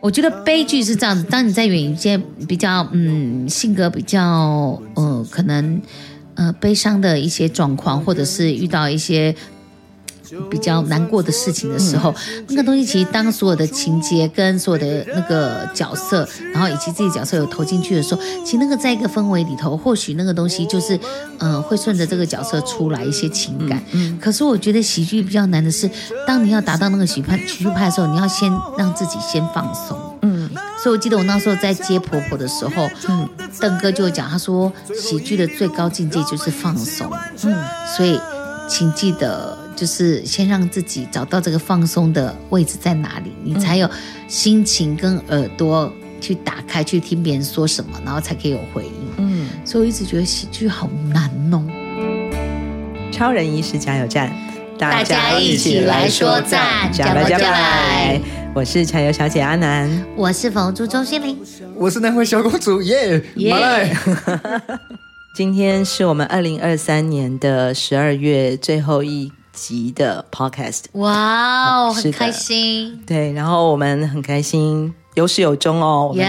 我觉得悲剧是这样子，当你在演一些比较嗯性格比较呃可能呃悲伤的一些状况，或者是遇到一些比较难过的事情的时候，嗯、那个东西其实当所有的情节跟所有的那个角色，然后以及自己角色有投进去的时候，其实那个在一个氛围里头，或许那个东西就是嗯、呃、会顺着这个角色出来一些情感。嗯，可是我觉得喜剧比较难的是，当你要达到那个喜派喜剧派的时候，你要先让自己先放松。嗯，所以我记得我那时候在接婆婆的时候，嗯，邓哥就讲，他说喜剧的最高境界就是放松。嗯，所以请记得。就是先让自己找到这个放松的位置在哪里，你才有心情跟耳朵去打开，去听别人说什么，然后才可以有回应。嗯，所以我一直觉得喜剧好难弄。超人医师加油站，大家一起来说赞，加油加油！我是柴油小姐阿南，我是房珠周心凌，我是南回小公主耶耶。Yeah, yeah 今天是我们二零二三年的十二月最后一集的 podcast，哇哦，很开心。对，然后我们很开心，有始有终哦。我们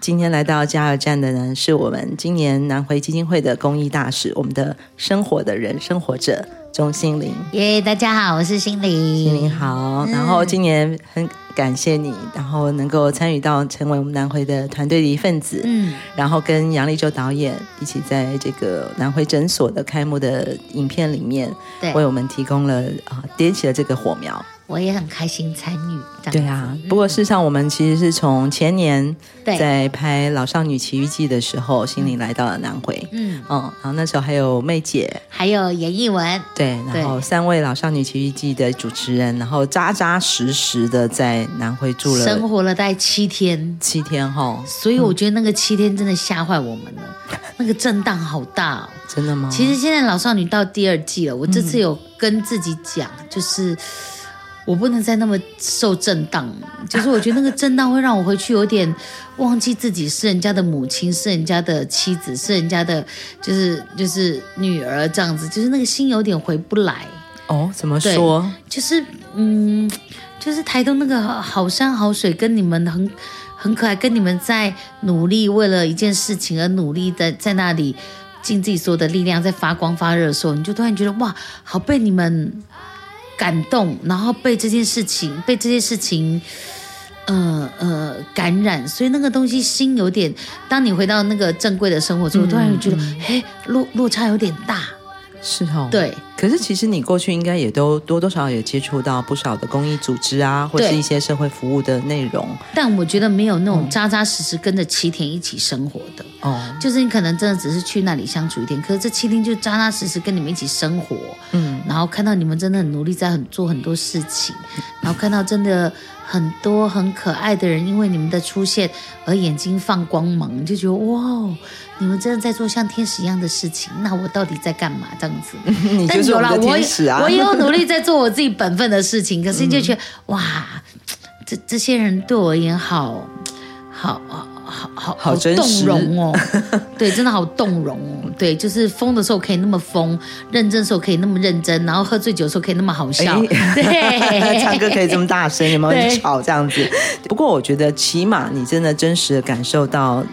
今天来到加油站的呢，是我们今年南回基金会的公益大使，我们的生活的人，生活者。钟心凌，耶！Yeah, 大家好，我是心凌。心凌好，然后今年很感谢你，然后能够参与到成为我们南回的团队的一份子，嗯，然后跟杨立洲导演一起在这个南回诊所的开幕的影片里面，对，为我们提供了啊，点起了这个火苗。我也很开心参与。对啊，不过事实上，我们其实是从前年在拍《老少女奇遇记》的时候，心凌来到了南回。嗯，嗯，然后那时候还有妹姐，还有严艺文。对，然后三位《老少女奇遇记》的主持人，然后扎扎实实的在南回住了，生活了大概七天。七天哈，所以我觉得那个七天真的吓坏我们了，嗯、那个震荡好大哦。真的吗？其实现在《老少女》到第二季了，我这次有跟自己讲，就是。我不能再那么受震荡，就是我觉得那个震荡会让我回去有点忘记自己是人家的母亲，是人家的妻子，是人家的，就是就是女儿这样子，就是那个心有点回不来。哦，怎么说？就是嗯，就是台东那个好山好水，跟你们很很可爱，跟你们在努力为了一件事情而努力的在那里尽自己所有的力量在发光发热的时候，你就突然觉得哇，好被你们。感动，然后被这件事情，被这件事情，呃呃感染，所以那个东西心有点。当你回到那个正规的生活之后，嗯、突然会觉得，嘿、嗯，落落差有点大。是哦，对。可是其实你过去应该也都多多少少也接触到不少的公益组织啊，或是一些社会服务的内容。但我觉得没有那种扎扎实实跟着七天一起生活的。哦。就是你可能真的只是去那里相处一天，可是这七天就扎扎实实跟你们一起生活。嗯。然后看到你们真的很努力，在很做很多事情，然后看到真的很多很可爱的人，因为你们的出现而眼睛放光芒，就觉得哇。你们真的在做像天使一样的事情，那我到底在干嘛？这样子，你就是我的天使啊！我也有努力在做我自己本分的事情，可是你就觉得、嗯、哇，这这些人对我而言好好好好好好动容哦，对，真的好动容哦，对，就是疯的时候可以那么疯，认真的时候可以那么认真，然后喝醉酒的时候可以那么好笑，欸、对，唱歌可以这么大声，有没有？很吵这样子？不过我觉得起码你真的真实的感受到。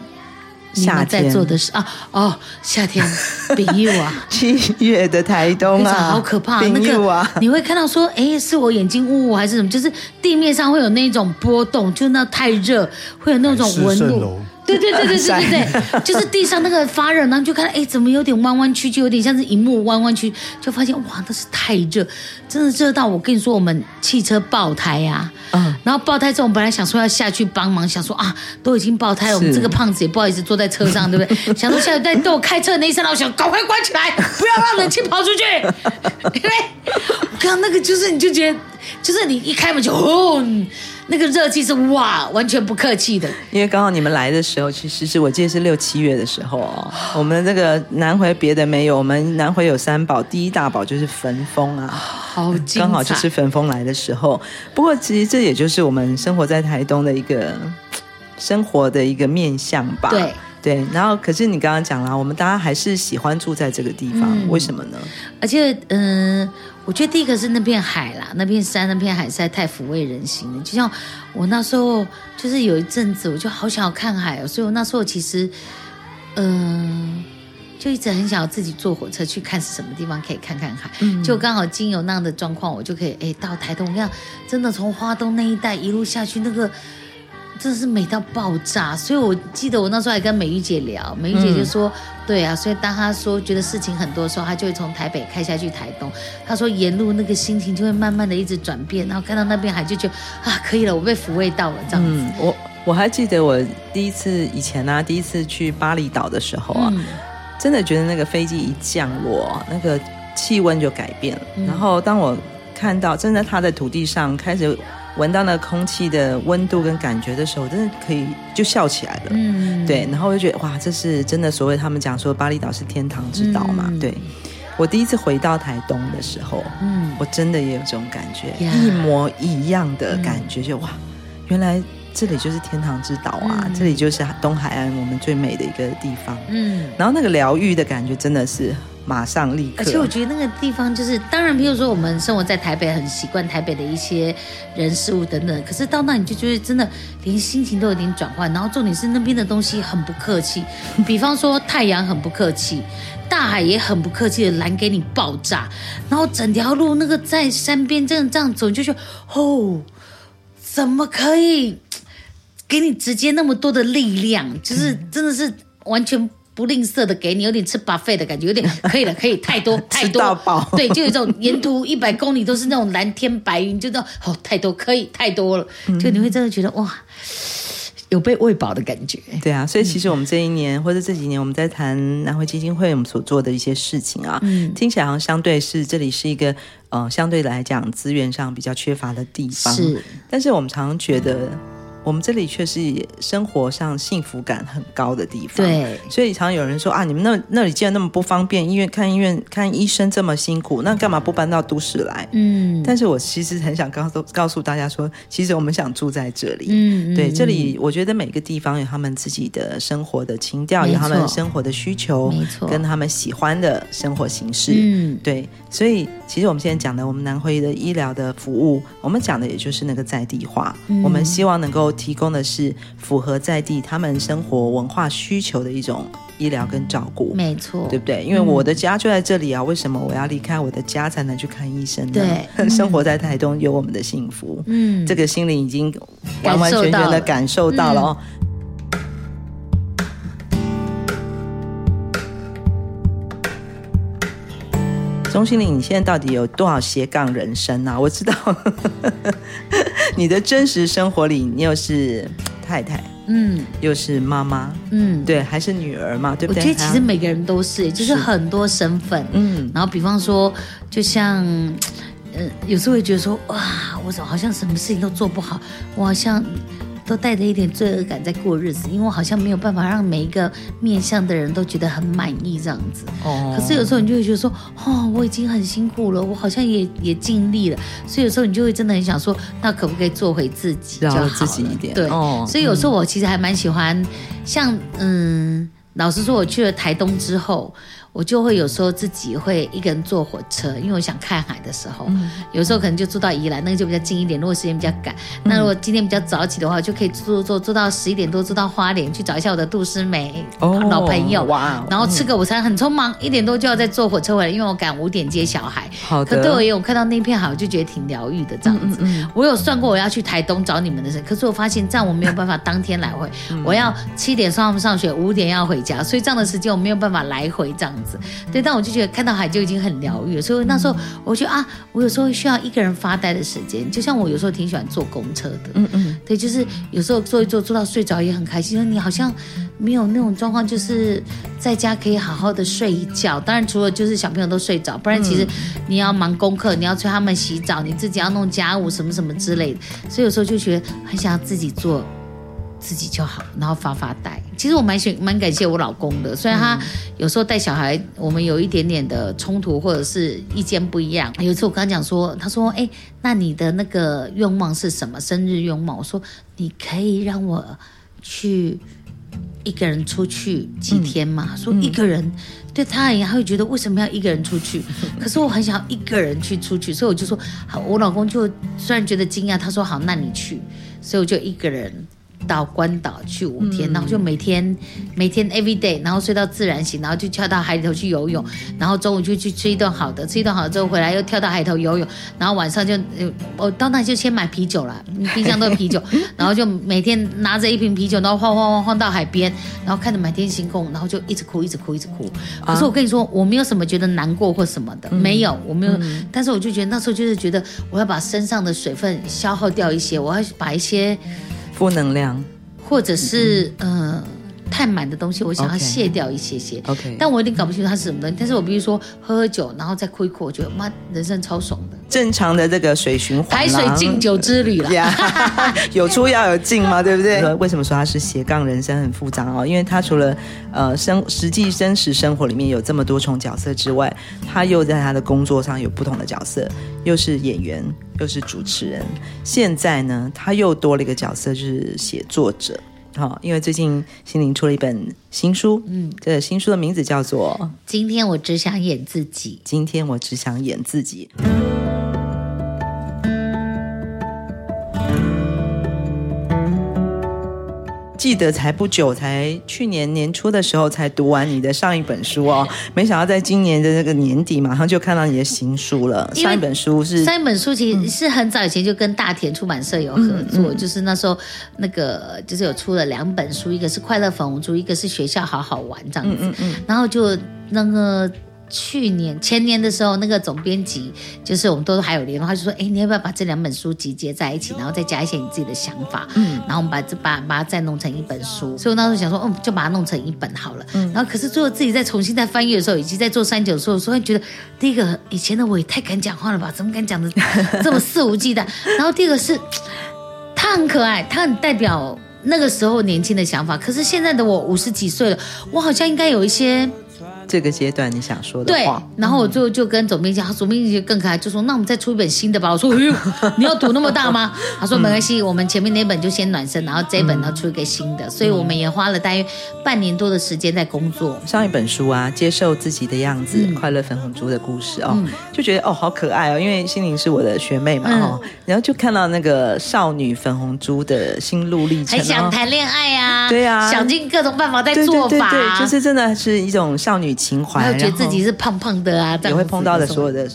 夏天在做的事啊哦，夏天，冰柚啊，七月的台东啊，好可怕，那个你会看到说，哎，是我眼睛雾雾还是什么？就是地面上会有那种波动，就那太热，会有那种纹路。对对对对对对对，就是地上那个发热，然后就看，哎，怎么有点弯弯曲曲，有点像是荧幕弯弯曲，就发现哇，那是太热，真的热到我跟你说，我们汽车爆胎呀、啊，嗯，然后爆胎之后，我们本来想说要下去帮忙，想说啊，都已经爆胎了，我们这个胖子也不好意思坐在车上，对不对？想说下去，但对我开车的那一刹那，我想赶快关起来，不要让冷气跑出去，因为我刚刚那个就是，你就觉得，就是你一开门就轰。那个热气是哇，完全不客气的。因为刚好你们来的时候，其实是我记得是六七月的时候哦。我们这个南回别的没有，我们南回有三宝，第一大宝就是焚风啊，好，刚好就是焚风来的时候。不过其实这也就是我们生活在台东的一个生活的一个面向吧。对，对，然后可是你刚刚讲了，我们大家还是喜欢住在这个地方，嗯、为什么呢？而且，嗯、呃，我觉得第一个是那片海啦，那片山，那片海实在太抚慰人心了。就像我那时候，就是有一阵子，我就好想要看海哦，所以我那时候其实，嗯、呃。就一直很想要自己坐火车去看是什么地方可以看看海，嗯、就刚好经由那样的状况，我就可以哎到台东。我看真的从花东那一带一路下去，那个真的是美到爆炸。所以我记得我那时候还跟美玉姐聊，美玉姐就说：“嗯、对啊，所以当她说觉得事情很多的时候，她就会从台北开下去台东。她说沿路那个心情就会慢慢的一直转变，然后看到那边海就觉得啊可以了，我被抚慰到了这样子。嗯”我我还记得我第一次以前呢、啊，第一次去巴厘岛的时候啊。嗯真的觉得那个飞机一降落，那个气温就改变了。嗯、然后当我看到真的他的土地上开始闻到那个空气的温度跟感觉的时候，真的可以就笑起来了。嗯，对。然后我就觉得哇，这是真的。所谓他们讲说巴厘岛是天堂之岛嘛？嗯、对。我第一次回到台东的时候，嗯，我真的也有这种感觉，呀一模一样的感觉，就哇，原来。这里就是天堂之岛啊！嗯、这里就是东海岸我们最美的一个地方。嗯，然后那个疗愈的感觉真的是马上立刻。而且我觉得那个地方就是，当然，比如说我们生活在台北，很习惯台北的一些人事物等等。可是到那你就觉得真的连心情都有点转换。然后重点是那边的东西很不客气，比方说太阳很不客气，大海也很不客气的拦给你爆炸。然后整条路那个在山边这样这样走，你就觉得哦，怎么可以？给你直接那么多的力量，就是 真的是完全不吝啬的给你，有点吃 buffet 的感觉，有点可以了，可以太多太多，饱。对，就有一种沿途一百公里都是那种蓝天白云，就知道哦太多可以太多了，就你会真的觉得哇，有被喂饱的感觉。对啊，所以其实我们这一年、嗯、或者这几年我们在谈南汇基金会我们所做的一些事情啊，嗯、听起来好像相对是这里是一个呃相对来讲资源上比较缺乏的地方，是，但是我们常常觉得。嗯我们这里却是生活上幸福感很高的地方，对，所以常常有人说啊，你们那那里既然那么不方便，医院看医院看医生这么辛苦，那干嘛不搬到都市来？嗯，但是我其实很想告诉告诉大家说，其实我们想住在这里，嗯，对，这里我觉得每个地方有他们自己的生活的情调，有他们生活的需求，没错，跟他们喜欢的生活形式，嗯，对，所以其实我们现在讲的我们南回的医疗的服务，我们讲的也就是那个在地化，我们希望能够。提供的是符合在地他们生活文化需求的一种医疗跟照顾，没错，对不对？因为我的家就在这里啊，为什么我要离开我的家才能去看医生呢？对，生活在台东有我们的幸福，嗯，这个心灵已经完完全全的感受到了哦。钟欣凌，你现在到底有多少斜杠人生啊？我知道。你的真实生活里，你又是太太，嗯，又是妈妈，嗯，对，还是女儿嘛，对不对？我觉得其实每个人都是，就是很多身份，嗯，然后比方说，就像，呃，有时候会觉得说，哇，我怎么好像什么事情都做不好，我好像。都带着一点罪恶感在过日子，因为我好像没有办法让每一个面向的人都觉得很满意这样子。哦。可是有时候你就会觉得说，哦，我已经很辛苦了，我好像也也尽力了，所以有时候你就会真的很想说，那可不可以做回自己就好了？自己一点。对。哦。所以有时候我其实还蛮喜欢，像嗯，老实说，我去了台东之后。我就会有时候自己会一个人坐火车，因为我想看海的时候，嗯、有时候可能就住到宜兰，那个就比较近一点。如果时间比较赶，那如果今天比较早起的话，就可以坐坐坐坐到十一点多，坐到花莲去找一下我的杜诗美、哦、老朋友，哇！然后吃个午餐，很匆忙，一点多就要再坐火车回来，因为我赶五点接小孩。好的。可对我而言，我看到那片海，我就觉得挺疗愈的这样子。嗯嗯嗯，我有算过我要去台东找你们的事，可是我发现这样我没有办法当天来回，嗯、我要七点送他们上学，五点要回家，所以这样的时间我没有办法来回这样子。对，但我。我就觉得看到海就已经很疗愈了，所以那时候我觉得啊，我有时候需要一个人发呆的时间，就像我有时候挺喜欢坐公车的，嗯嗯，对，就是有时候坐一坐坐到睡着也很开心。因为你好像没有那种状况，就是在家可以好好的睡一觉。当然，除了就是小朋友都睡着，不然其实你要忙功课，你要催他们洗澡，你自己要弄家务什么什么之类的，所以有时候就觉得很想要自己做。自己就好，然后发发呆。其实我蛮喜蛮感谢我老公的，虽然他有时候带小孩，我们有一点点的冲突或者是意见不一样。有一次我跟他讲说，他说：“哎，那你的那个愿望是什么？生日愿望？”我说：“你可以让我去一个人出去几天嘛，嗯、说一个人、嗯、对他而言，他会觉得为什么要一个人出去？可是我很想要一个人去出去，所以我就说好，我老公就虽然觉得惊讶，他说好，那你去，所以我就一个人。到关岛去五天，然后就每天每天 every day，然后睡到自然醒，然后就跳到海里头去游泳，然后中午就去吃一顿好的，吃一顿好的之后回来又跳到海头游泳，然后晚上就我到那就先买啤酒了，冰箱都有啤酒，然后就每天拿着一瓶啤酒，然后晃晃晃晃到海边，然后看着满天星空，然后就一直哭一直哭一直哭。可是我跟你说，我没有什么觉得难过或什么的，没有，我没有，但是我就觉得那时候就是觉得我要把身上的水分消耗掉一些，我要把一些。负能量，或者是嗯。呃太满的东西，我想要卸掉一些些。OK，但我有点搞不清楚它是什么东西。但是我比如说喝喝酒，然后再哭一哭，我觉得妈，人生超爽的。正常的这个水循环，排水敬酒之旅了。有出要有进嘛，对不对？为什么说它是斜杠人生很复杂哦？因为他除了呃生实际真实生活里面有这么多重角色之外，他又在他的工作上有不同的角色，又是演员，又是主持人。现在呢，他又多了一个角色，就是写作者。好，因为最近心灵出了一本新书，嗯，这个新书的名字叫做《今天我只想演自己》。今天我只想演自己。记得才不久，才去年年初的时候才读完你的上一本书哦，没想到在今年的这个年底，马上就看到你的新书了。上一本书是上一本书，其实是很早以前就跟大田出版社有合作，嗯嗯、就是那时候那个就是有出了两本书，一个是《快乐粉红猪》，一个是《学校好好玩》这样子，嗯嗯嗯、然后就那个。去年前年的时候，那个总编辑就是我们都还有联络，他就说：“哎，你要不要把这两本书集结在一起，然后再加一些你自己的想法？嗯，然后我们把这把把它再弄成一本书。所以我那时候想说，嗯，就把它弄成一本好了。嗯，然后可是最后自己再重新再翻阅的时候，以及在做三九的时候，突然觉得第一个以前的我也太敢讲话了吧？怎么敢讲的这么肆无忌惮？然后第二个是，他很可爱，他很代表那个时候年轻的想法。可是现在的我五十几岁了，我好像应该有一些。”这个阶段你想说的话，对，然后我最后就跟总编辑，总编辑就更可爱，就说：“那我们再出一本新的吧。”我说：“哎呦，你要赌那么大吗？”他说：“没关系，我们前面那本就先暖身，然后这一本呢出一个新的。”所以我们也花了大约半年多的时间在工作。上一本书啊，接受自己的样子，快乐粉红猪的故事哦，就觉得哦好可爱哦，因为心灵是我的学妹嘛哦，然后就看到那个少女粉红猪的心路历程，还想谈恋爱啊，对啊，想尽各种办法在做法，对，就是真的是一种少女。情怀，然后觉得自己是胖胖的啊，也会碰到的所有的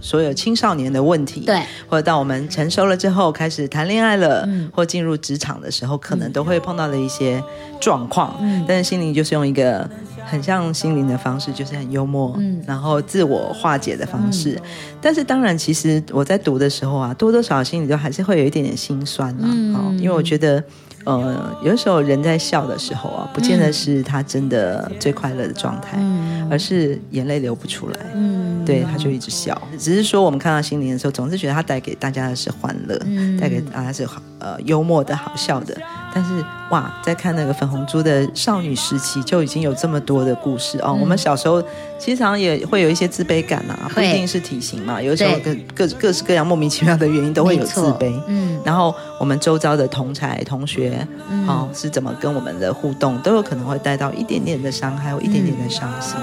所有青少年的问题，对，或者到我们成熟了之后开始谈恋爱了，嗯，或进入职场的时候，可能都会碰到的一些状况。嗯，但是心灵就是用一个很像心灵的方式，就是很幽默，嗯，然后自我化解的方式。嗯，但是当然，其实我在读的时候啊，多多少少心里都还是会有一点点心酸啊，嗯，因为我觉得。呃，有的时候人在笑的时候啊，不见得是他真的最快乐的状态，嗯、而是眼泪流不出来。嗯，对，他就一直笑。只是说我们看到心灵的时候，总是觉得他带给大家的是欢乐，嗯、带给大家是好呃幽默的好笑的。但是哇，在看那个粉红猪的少女时期，就已经有这么多的故事。哦。嗯、我们小时候其实常常也会有一些自卑感啊，不一定是体型嘛，有时候各各各式各样莫名其妙的原因都会有自卑。嗯，然后我们周遭的同才同学，嗯、哦，是怎么跟我们的互动，都有可能会带到一点点的伤害，或一点点的伤心。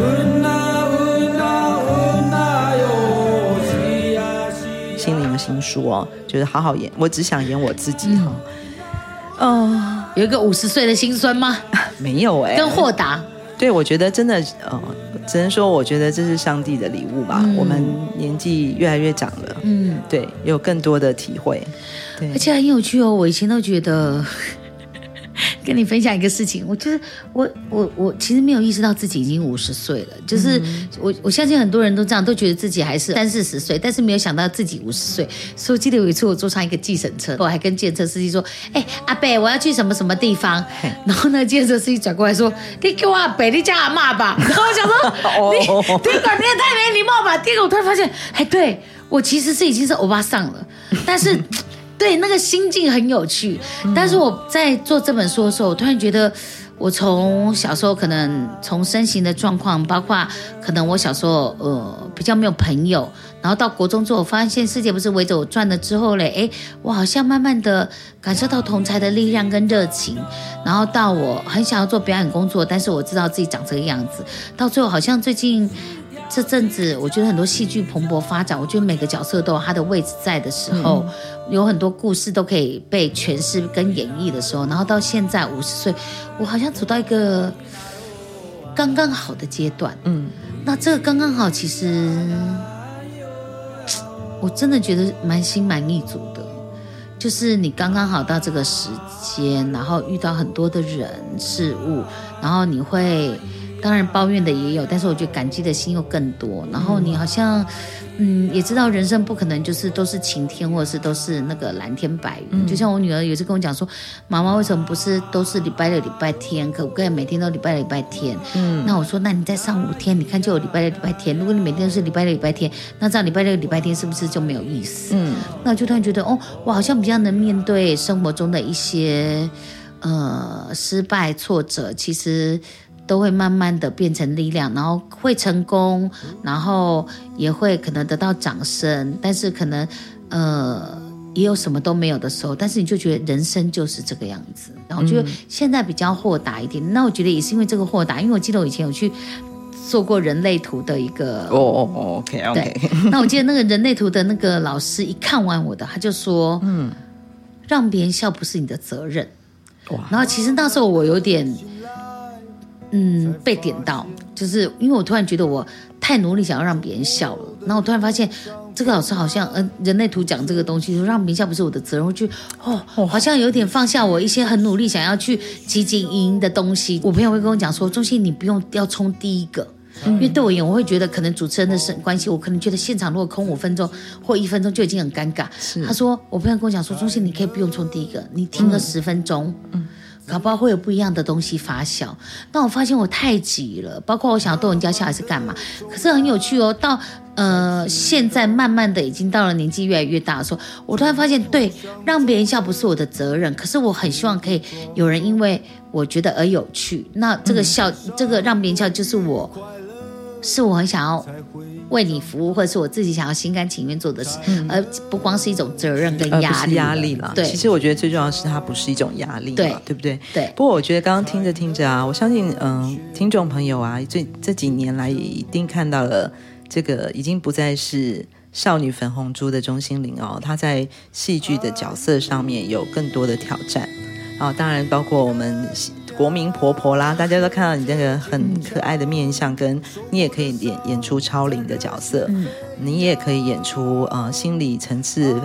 心灵的新书哦，就是好好演，我只想演我自己哈。嗯，呃、有一个五十岁的心酸吗？没有哎、欸，跟豁达。对，我觉得真的，呃，只能说，我觉得这是上帝的礼物吧。嗯、我们年纪越来越长了，嗯，对，有更多的体会，对，而且很有趣哦。我以前都觉得。跟你分享一个事情，我就是我我我其实没有意识到自己已经五十岁了，就是我我相信很多人都这样，都觉得自己还是三四十岁，但是没有想到自己五十岁。所以我记得有一次我坐上一个计程车，我还跟计程车司机说：“哎，阿伯，我要去什么什么地方。”然后那个计程车司机转过来说：“你给我阿伯，你叫阿嬷吧。”然后我想说：“你第一个你也太没礼貌吧。”第二个我突然发现，哎，对我其实是已经是欧巴桑了，但是。对，那个心境很有趣，但是我在做这本书的时候，我突然觉得，我从小时候可能从身形的状况，包括可能我小时候呃比较没有朋友，然后到国中之后，我发现世界不是围着我转了之后嘞，哎，我好像慢慢的感受到同才的力量跟热情，然后到我很想要做表演工作，但是我知道自己长这个样子，到最后好像最近这阵子，我觉得很多戏剧蓬勃发展，我觉得每个角色都有他的位置在的时候。嗯有很多故事都可以被诠释跟演绎的时候，然后到现在五十岁，我好像走到一个刚刚好的阶段。嗯，那这个刚刚好，其实我真的觉得蛮心满意足的，就是你刚刚好到这个时间，然后遇到很多的人事物，然后你会当然抱怨的也有，但是我觉得感激的心又更多，然后你好像。嗯，也知道人生不可能就是都是晴天，或者是都是那个蓝天白云。嗯、就像我女儿有一次跟我讲说，妈妈为什么不是都是礼拜六、礼拜天？可不可以每天都礼拜六、礼拜天？嗯，那我说，那你再上五天，你看就有礼拜六、礼拜天。如果你每天都是礼拜六、礼拜天，那这样礼拜六、礼拜天是不是就没有意思？嗯，那我就突然觉得，哦，我好像比较能面对生活中的一些呃失败、挫折，其实。都会慢慢的变成力量，然后会成功，然后也会可能得到掌声，但是可能呃也有什么都没有的时候，但是你就觉得人生就是这个样子，然后就现在比较豁达一点。嗯、那我觉得也是因为这个豁达，因为我记得我以前有去做过人类图的一个哦哦哦，OK OK。对，那我记得那个人类图的那个老师一看完我的，他就说，嗯，让别人笑不是你的责任。哇，然后其实那时候我有点。嗯，被点到，就是因为我突然觉得我太努力想要让别人笑了，然后我突然发现这个老师好像，嗯、呃，人类图讲这个东西，说让别人笑不是我的责任，我就哦，好像有点放下我一些很努力想要去积极营的东西。我朋友会跟我讲说，中心你不用要冲第一个，因为对我而言，我会觉得可能主持人的关系，我可能觉得现场如果空五分钟或一分钟就已经很尴尬。他说我朋友跟我讲说，中心你可以不用冲第一个，你听个十分钟。嗯。搞不好会有不一样的东西发酵。那我发现我太急了，包括我想要逗人家笑还是干嘛。可是很有趣哦，到呃现在慢慢的已经到了年纪越来越大的时候，我突然发现，对，让别人笑不是我的责任。可是我很希望可以有人因为我觉得而有趣。那这个笑，这个让别人笑，就是我，是我很想要。为你服务，或者是我自己想要心甘情愿做的事，嗯、而不光是一种责任跟压力。压力了，对。其实我觉得最重要的是，它不是一种压力，对，对不对？对。不过我觉得刚刚听着听着啊，我相信，嗯、呃，听众朋友啊，这这几年来也一定看到了，这个已经不再是少女粉红猪的钟欣凌哦，她在戏剧的角色上面有更多的挑战啊、哦，当然包括我们。国民婆婆啦，大家都看到你那个很可爱的面相，跟你也可以演演出超龄的角色，嗯、你也可以演出呃心理层次，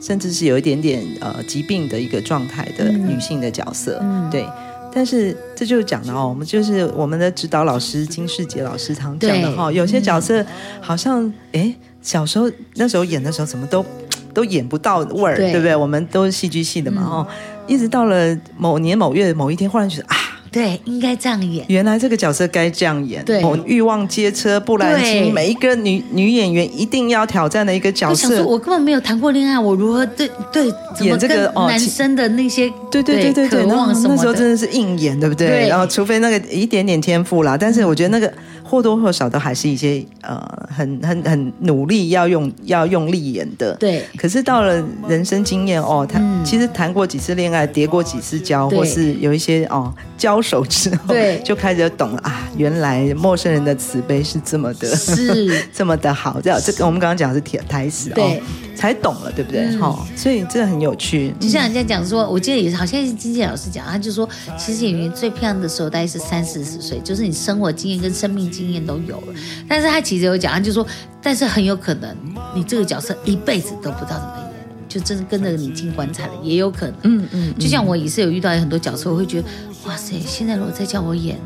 甚至是有一点点呃疾病的一个状态的女性的角色，嗯、对。但是这就讲到哦，我们就是我们的指导老师金世杰老师常讲的哈，有些角色好像哎小时候那时候演的时候怎么都都演不到味儿，对，对不对？我们都是戏剧系的嘛，哦、嗯。一直到了某年某月某一天，忽然觉得啊，对，应该这样演。原来这个角色该这样演。对，某欲望街车、布兰妮，每一个女女演员一定要挑战的一个角色。我想说，我根本没有谈过恋爱，我如何对对演这个男生的那些对对对对对，那那时候真的是硬演，对不对？对，然后除非那个一点点天赋啦，但是我觉得那个。或多或少都还是一些呃很很很努力要用要用力演的，对。可是到了人生经验哦，他、嗯、其实谈过几次恋爱，叠过几次跤，或是有一些哦交手之后，对，就开始懂了啊，原来陌生人的慈悲是这么的，是 这么的好。这这个我们刚刚讲的是台词对哦。才懂了，对不对？好、嗯，所以真的很有趣。就像人家讲说，我记得也是，好像是经纪老师讲，他就说，其实演员最漂亮的时候大概是三四十岁，就是你生活经验跟生命经验都有了。但是他其实有讲，他就说，但是很有可能你这个角色一辈子都不知道怎么演，就真的跟着你进棺材了，也有可能。嗯嗯。就像我也是有遇到很多角色，我会觉得，哇塞，现在如果再叫我演，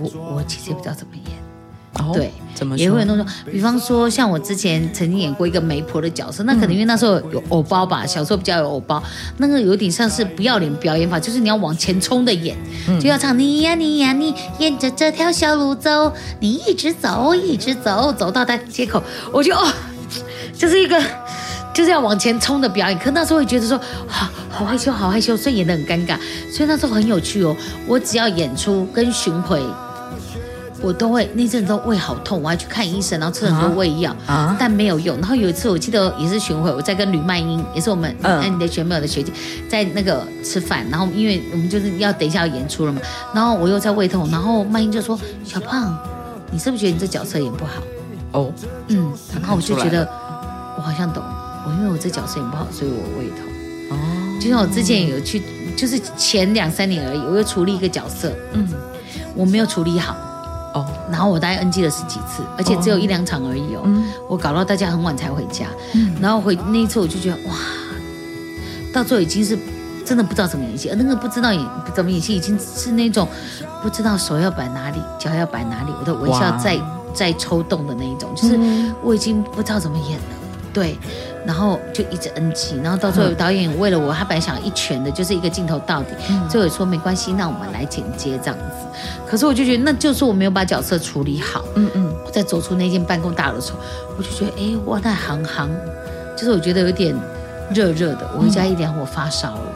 我我我其实也不知道怎么演。哦、对，怎么也会有那种，比方说像我之前曾经演过一个媒婆的角色，那可能因为那时候有偶包吧，小时候比较有偶包，那个有点像是不要脸表演法，就是你要往前冲的演，嗯、就要唱你呀你呀你，沿着这条小路走，你一直走一直走，走到大街口，我就哦，就是一个就是要往前冲的表演。可那时候会觉得说，好好害羞，好害羞，所以演得很尴尬。所以那时候很有趣哦。我只要演出跟巡回。我都会那阵都胃好痛，我还去看医生，然后吃很多胃药，啊、但没有用。然后有一次我记得也是巡回，我在跟吕曼英，也是我们哎你的学妹的学姐，在那个吃饭。然后因为我们就是要等一下要演出了嘛，然后我又在胃痛，然后曼英就说：“小胖，你是不是觉得你这角色演不好？”哦，嗯，然后我就觉得我好像懂，我因为我这角色演不好，所以我胃痛。哦，就像我之前有去，就是前两三年而已，我又处理一个角色，嗯，我没有处理好。哦，然后我大概 NG 了十几次，而且只有一两场而已哦。嗯、我搞到大家很晚才回家，嗯、然后回那一次我就觉得哇，到最后已经是真的不知道怎么演戏，而那个不知道演怎么演戏，已经是那种不知道手要摆哪里，脚要摆哪里，我的微笑在在抽动的那一种，就是我已经不知道怎么演了。对，然后就一直 NG，然后到最后导演为了我，他本来想一拳的，就是一个镜头到底，最后说没关系，那我们来剪接这样子。可是我就觉得，那就是我没有把角色处理好。嗯嗯，我在走出那间办公大楼的时候，我就觉得，哎，哇，那行行，就是我觉得有点热热的。我回家一量，我发烧了。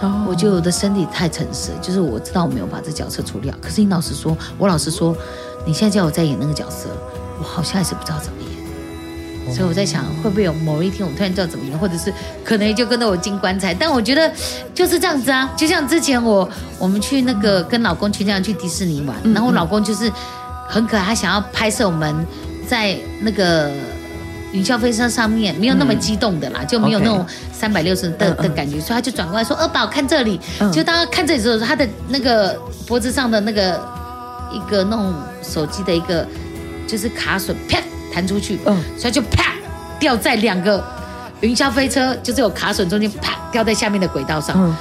嗯、我觉得我的身体太诚实，就是我知道我没有把这角色处理好。可是你老实说，我老实说，你现在叫我再演那个角色，我好像还是不知道怎么演。所以我在想，会不会有某一天我突然知道怎么赢，或者是可能就跟着我进棺材？但我觉得就是这样子啊，就像之前我我们去那个跟老公去这样去迪士尼玩，然后我老公就是很可爱，他想要拍摄我们在那个云霄飞车上面，没有那么激动的啦，就没有那种三百六十的的感觉，所以他就转过来说：“二宝看这里。”就当他看这里的时候，他的那个脖子上的那个一个那种手机的一个就是卡榫啪。弹出去，嗯，所以就啪掉在两个云霄飞车，就是有卡榫中间，啪掉在下面的轨道上。嗯、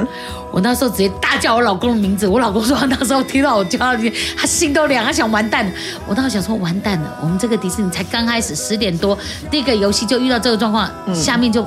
我那时候直接大叫我老公的名字，我老公说他那时候听到我叫他，他心都凉，他想完蛋了。我当时想说完蛋了，我们这个迪士尼才刚开始十点多，第一个游戏就遇到这个状况，嗯、下面就。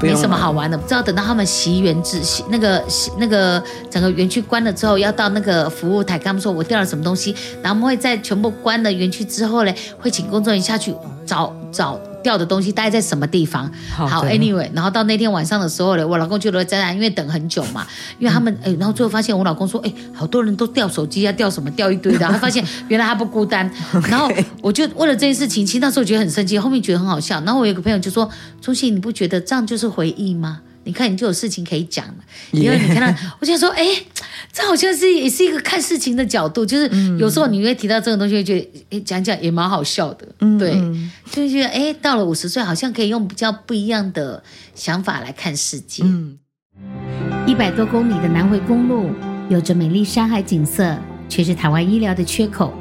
没什么好玩的，不知道等到他们席园之那个那个整个园区关了之后，要到那个服务台，跟他们说我掉了什么东西，然后我们会在全部关了园区之后呢，会请工作人员下去找找。掉的东西大概在什么地方？好，Anyway，然后到那天晚上的时候呢，我老公就留在那，因为等很久嘛，因为他们哎，然后最后发现我老公说，哎，好多人都掉手机啊，掉什么，掉一堆的，他发现原来他不孤单，然后我就为了这件事情，其实那时候觉得很生气，后面觉得很好笑，然后我有个朋友就说，钟信，你不觉得这样就是回忆吗？你看，你就有事情可以讲了。因为你看到，我就说，哎，这好像是也是一个看事情的角度，就是有时候你会提到这个东西，会觉得哎，讲讲也蛮好笑的。对，就觉得哎，到了五十岁，好像可以用比较不一样的想法来看世界。一百多公里的南回公路，有着美丽山海景色，却是台湾医疗的缺口。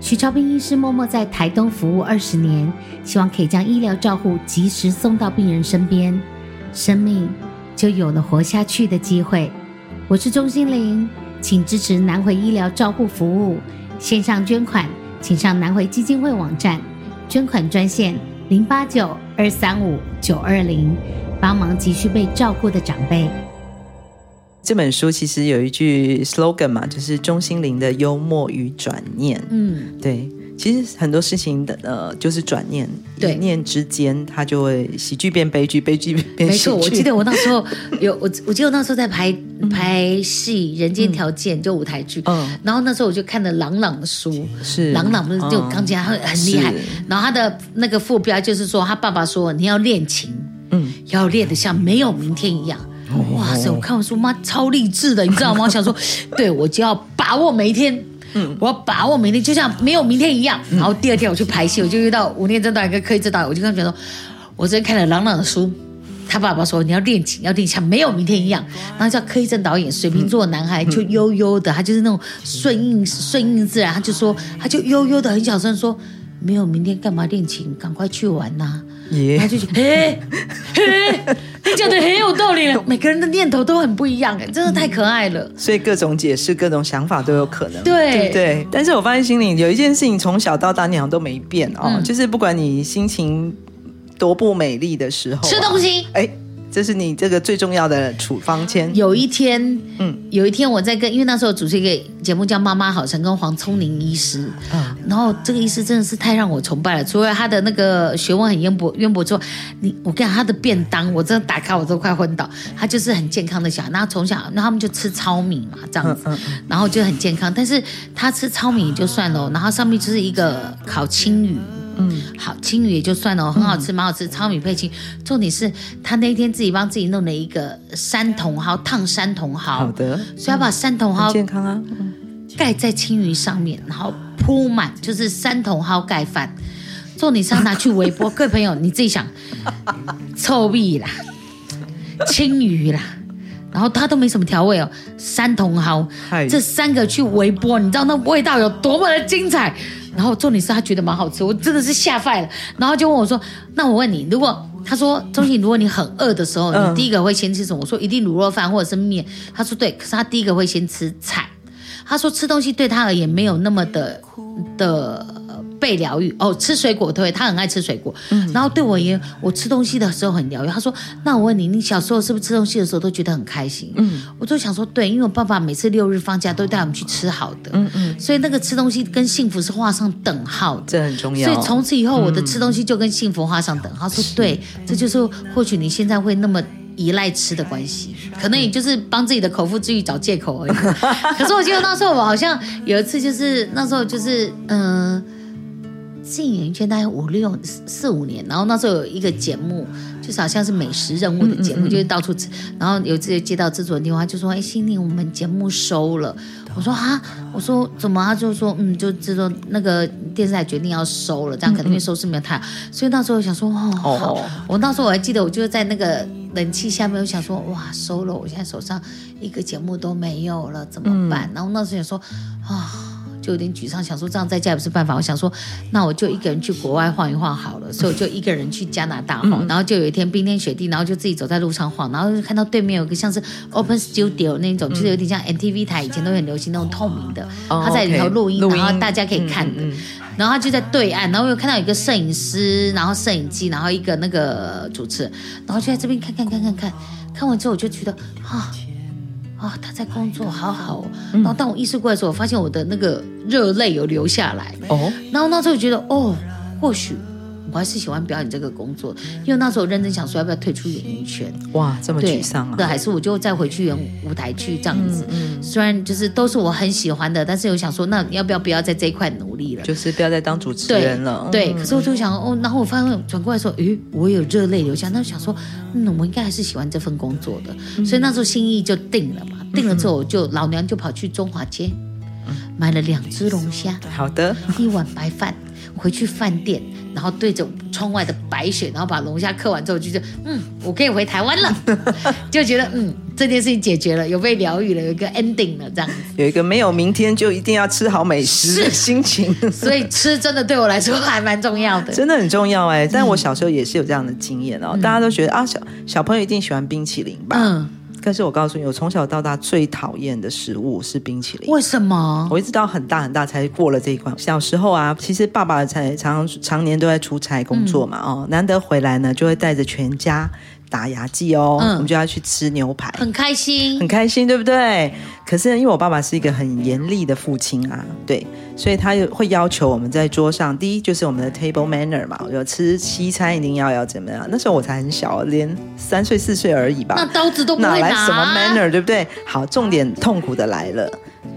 许超斌医师默默在台东服务二十年，希望可以将医疗照护及时送到病人身边。生命就有了活下去的机会。我是钟欣凌，请支持南回医疗照护服务，线上捐款，请上南回基金会网站，捐款专线零八九二三五九二零，帮忙急需被照顾的长辈。这本书其实有一句 slogan 嘛，就是钟心凌的幽默与转念。嗯，对。其实很多事情的呃，就是转念，对，一念之间，它就会喜剧变悲剧，悲剧变喜剧。没错，我记得我那时候有 我，我记得我那时候在拍拍戏《人间条件》就舞台剧，嗯，然后那时候我就看了朗朗的书，是朗朗不是就钢琴他很厉害，然后他的那个副标就是说他爸爸说你要练琴，嗯，要练得像没有明天一样。哇塞，我看完书妈超励志的，你知道吗？我想说，对我就要把握每一天。嗯，我要把握明天，就像没有明天一样。然后第二天我去拍戏，我就遇到吴念真导演跟柯一正导演，我就跟他讲说，我昨天看了郎朗的书，他爸爸说你要练琴，要练像没有明天一样。然后叫柯一正导演，水瓶座男孩，就悠悠的，他就是那种顺应顺应自然，他就说，他就悠悠的很小声说，没有明天干嘛练琴？赶快去玩呐、他就觉得，嘿，嘿，你讲的很有道理。每个人的念头都很不一样，哎，真的太可爱了。所以各种解释、各种想法都有可能，对，对？但是我发现心里有一件事情，从小到大你好像都没变哦，嗯、就是不管你心情多不美丽的时候、啊，吃东西，哎。这是你这个最重要的处方签。有一天，嗯，有一天我在跟，因为那时候主持一个节目叫《妈妈好》，跟黄聪宁医师，嗯，然后这个医师真的是太让我崇拜了。除了他的那个学问很渊博渊博之外，你我跟你讲他的便当，我真的打开我都快昏倒。他就是很健康的小孩，然后从小那他们就吃糙米嘛，这样子，嗯嗯、然后就很健康。但是他吃糙米就算了，然后上面就是一个烤青鱼。嗯，好，青鱼也就算了，很好吃，蛮好吃，糙米配青。重点是他那天自己帮自己弄了一个山茼蒿，烫山茼蒿。好的，所以要把山茼蒿健康啊，盖在青鱼上面，然后铺满就是山茼蒿盖饭。重点是要拿去微波，各位朋友你自己想，臭屁啦，青鱼啦，然后它都没什么调味哦，山茼蒿，这三个去微波，你知道那味道有多么的精彩？然后重点是他觉得蛮好吃，我真的是吓坏了。然后就问我说：“那我问你，如果他说钟欣，如果你很饿的时候，你第一个会先吃什么？”我说：“一定卤肉饭或者是面。”他说：“对。”可是他第一个会先吃菜。他说：“吃东西对他而言没有那么的的。”被疗愈哦，吃水果对，他很爱吃水果。嗯，然后对我也，我吃东西的时候很疗愈。他说：“那我问你，你小时候是不是吃东西的时候都觉得很开心？”嗯，我就想说，对，因为我爸爸每次六日放假都带我们去吃好的。嗯嗯，所以那个吃东西跟幸福是画上等号的，这很重要。所以从此以后，我的吃东西就跟幸福画上等号。说对，这就是或许你现在会那么依赖吃的关系，可能也就是帮自己的口腹之欲找借口而已。可是我记得那时候我好像有一次，就是那时候就是嗯。呃进演艺圈大概五六四五年，然后那时候有一个节目，就是好像是美食任务的节目，嗯嗯嗯、就是到处吃。然后有一次接到制作人电话，就说：“哎，心宁，我们节目收了。”我说：“啊，我说怎么？”他就说：“嗯，就制作那个电视台决定要收了，这样可能因为收视没有太好。嗯嗯”所以那时候我想说：“哦，好。哦”我那时候我还记得，我就在那个冷气下面，我想说：“哇，收了！我现在手上一个节目都没有了，怎么办？”嗯、然后那时候想说：“啊。”就有点沮丧，想说这样在家也不是办法。我想说，那我就一个人去国外晃一晃好了。所以我就一个人去加拿大晃，然后就有一天冰天雪地，然后就自己走在路上晃，然后就看到对面有个像是 Open Studio 那种，就是有点像 NTV 台以前都很流行那种透明的，他在里头录音，然后大家可以看的。然后他就在对岸，然后我又看到有个摄影师，然后摄影机，然后一个那个主持人，然后就在这边看看看看看，看完之后我就觉得啊。啊、哦，他在工作，好好哦。然后当我意识过来的时候，我发现我的那个热泪有流下来。哦，然后那时候觉得，哦，或许。我还是喜欢表演这个工作，因为那时候认真想说要不要退出演艺圈。哇，这么沮丧啊！对，还是我就再回去演舞台剧这样子。嗯，嗯，虽然就是都是我很喜欢的，但是我想说，那要不要不要在这一块努力了？就是不要再当主持人了。对，对，可是我就想哦，然后我发现转过来说，诶，我有热泪流下，那就想说，嗯，我应该还是喜欢这份工作的。嗯，所以那时候心意就定了嘛。定了之后，我就老娘就跑去中华街，买了两只龙虾，好的，一碗白饭。回去饭店，然后对着窗外的白雪，然后把龙虾刻完之后，就觉得嗯，我可以回台湾了，就觉得嗯，这件事情解决了，有被疗愈了，有一个 ending 了，这样子，有一个没有明天就一定要吃好美食的心情，所以吃真的对我来说还蛮重要的，真的很重要哎。但我小时候也是有这样的经验哦，嗯、大家都觉得啊，小小朋友一定喜欢冰淇淋吧？嗯。但是我告诉你，我从小到大最讨厌的食物是冰淇淋。为什么？我一直到很大很大才过了这一关。小时候啊，其实爸爸才常常年都在出差工作嘛，哦，难得回来呢，就会带着全家。打牙祭哦，嗯、我们就要去吃牛排，很开心，很开心，对不对？可是因为我爸爸是一个很严厉的父亲啊，对，所以他又会要求我们在桌上，第一就是我们的 table manner 嘛，有吃西餐一定要要怎么样？那时候我才很小，连三岁四岁而已吧，那刀子都不会拿，哪来什么 manner，对不对？好，重点痛苦的来了。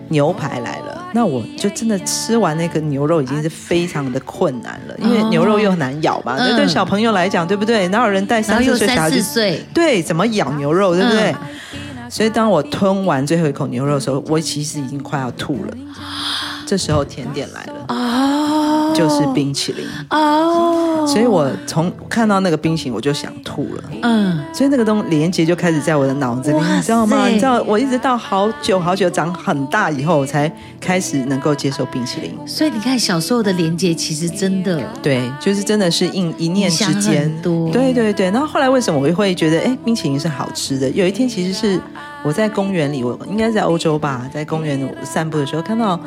牛排来了，那我就真的吃完那个牛肉已经是非常的困难了，因为牛肉又难咬嘛。那、哦、对小朋友来讲，对不对？哪有人带三四岁小孩子？对，怎么咬牛肉，对不对？嗯、所以当我吞完最后一口牛肉的时候，我其实已经快要吐了。这时候甜点来了啊，就是冰淇淋哦。所以我从看到那个冰淇淋，我就想吐了。嗯，所以那个东连接就开始在我的脑子里，你知道吗？你知道，我一直到好久好久长很大以后，我才开始能够接受冰淇淋。所以你看，小时候的连接其实真的对，就是真的是一一念之间。多对对对。然后后来为什么我会觉得哎，冰淇淋是好吃的？有一天其实是我在公园里，我应该在欧洲吧，在公园散步的时候看到。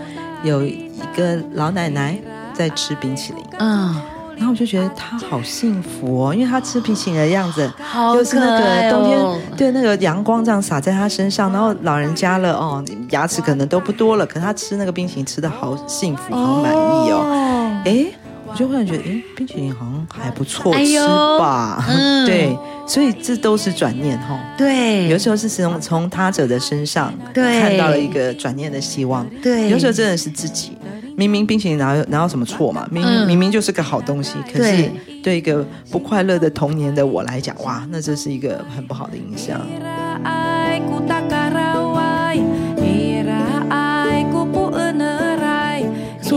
有一个老奶奶在吃冰淇淋，嗯，然后我就觉得他好幸福哦，因为他吃冰淇淋的样子，好就是那个冬天，哦、对那个阳光这样洒在他身上，然后老人家了哦，牙齿可能都不多了，可是他吃那个冰淇淋吃的好幸福，好满意哦，哎。我就忽然觉得，哎，冰淇淋好像还不错吃吧？哎嗯、对，所以这都是转念哈。对，有时候是从从他者的身上看到了一个转念的希望。对，有时候真的是自己，明明冰淇淋哪有哪有什么错嘛？明明、嗯、明明就是个好东西，可是对一个不快乐的童年的我来讲，哇，那这是一个很不好的影响。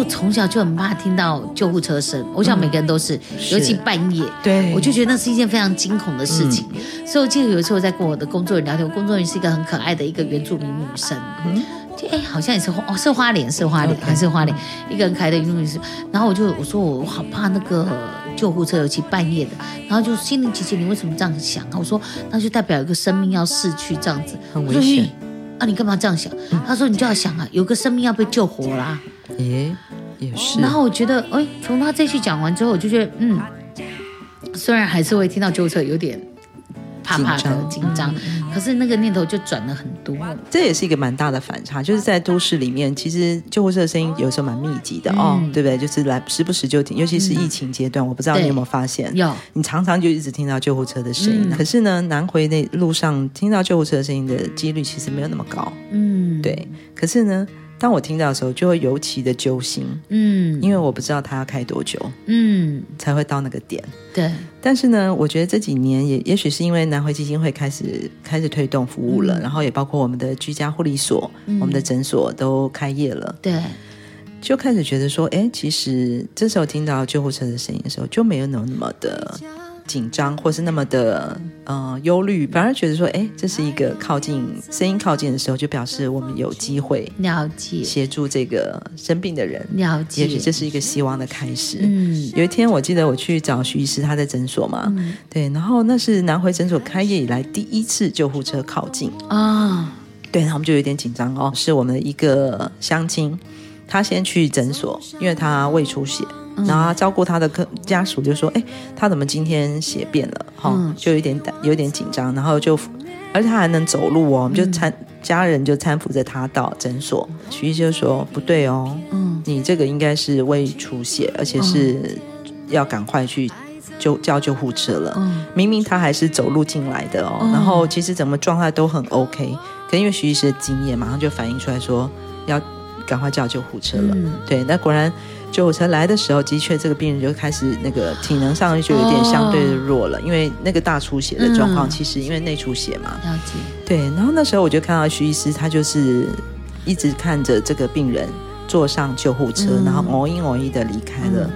我从小就很怕听到救护车声，我想每个人都是，嗯、尤其半夜，对，我就觉得那是一件非常惊恐的事情。嗯、所以我记得有一次我在跟我的工作人员聊天，我工作人员是一个很可爱的一个原住民女生，嗯，就哎，好像也是哦，是花脸，是花脸.还是花脸，一个很可爱的原住民女生。然后我就我说我好怕那个救护车，尤其半夜的。然后就心灵姐姐，你为什么这样想？我说那就代表有个生命要逝去，这样子很危险啊！你干嘛这样想？嗯、他说你就要想啊，有个生命要被救活啦。耶，也是。然后我觉得，哎，从他这句讲完之后，我就觉得，嗯，虽然还是会听到救护车有点怕怕的紧张，可是那个念头就转了很多。这也是一个蛮大的反差，就是在都市里面，其实救护车的声音有时候蛮密集的哦，对不对？就是来时不时就听，尤其是疫情阶段，我不知道你有没有发现，有，你常常就一直听到救护车的声音。可是呢，南回那路上听到救护车的声音的几率其实没有那么高。嗯，对。可是呢。当我听到的时候，就会尤其的揪心，嗯，因为我不知道他要开多久，嗯，才会到那个点，对。但是呢，我觉得这几年也也许是因为南回基金会开始开始推动服务了，嗯、然后也包括我们的居家护理所、嗯、我们的诊所都开业了，对，就开始觉得说，哎，其实这时候听到救护车的声音的时候，就没有那么的。紧张，或是那么的呃忧虑，反而觉得说，哎，这是一个靠近声音靠近的时候，就表示我们有机会了解。协助这个生病的人，了解，也许这是一个希望的开始。嗯，有一天我记得我去找徐医师，他在诊所嘛，嗯、对，然后那是南回诊所开业以来第一次救护车靠近。啊，哦、对，然后我们就有点紧张哦，是我们的一个乡亲，他先去诊所，因为他胃出血。然后他照顾他的客家属就说：“哎，他怎么今天血便了？哈、嗯，就有点胆，有点紧张。然后就，而且他还能走路哦，我们就搀、嗯、家人就搀扶着他到诊所。徐医生就说：不对哦，嗯，你这个应该是胃出血，而且是要赶快去救叫救护车了。嗯、明明他还是走路进来的哦。嗯、然后其实怎么状态都很 OK，可因为徐医师的经验，马上就反映出来说要赶快叫救护车了。嗯、对，那果然。”救护车来的时候，的确这个病人就开始那个体能上就有点相对的弱了，哦、因为那个大出血的状况，其实因为内出血嘛。了解。对，然后那时候我就看到徐医师，他就是一直看着这个病人坐上救护车，嗯、然后哦一哦一的离开了。嗯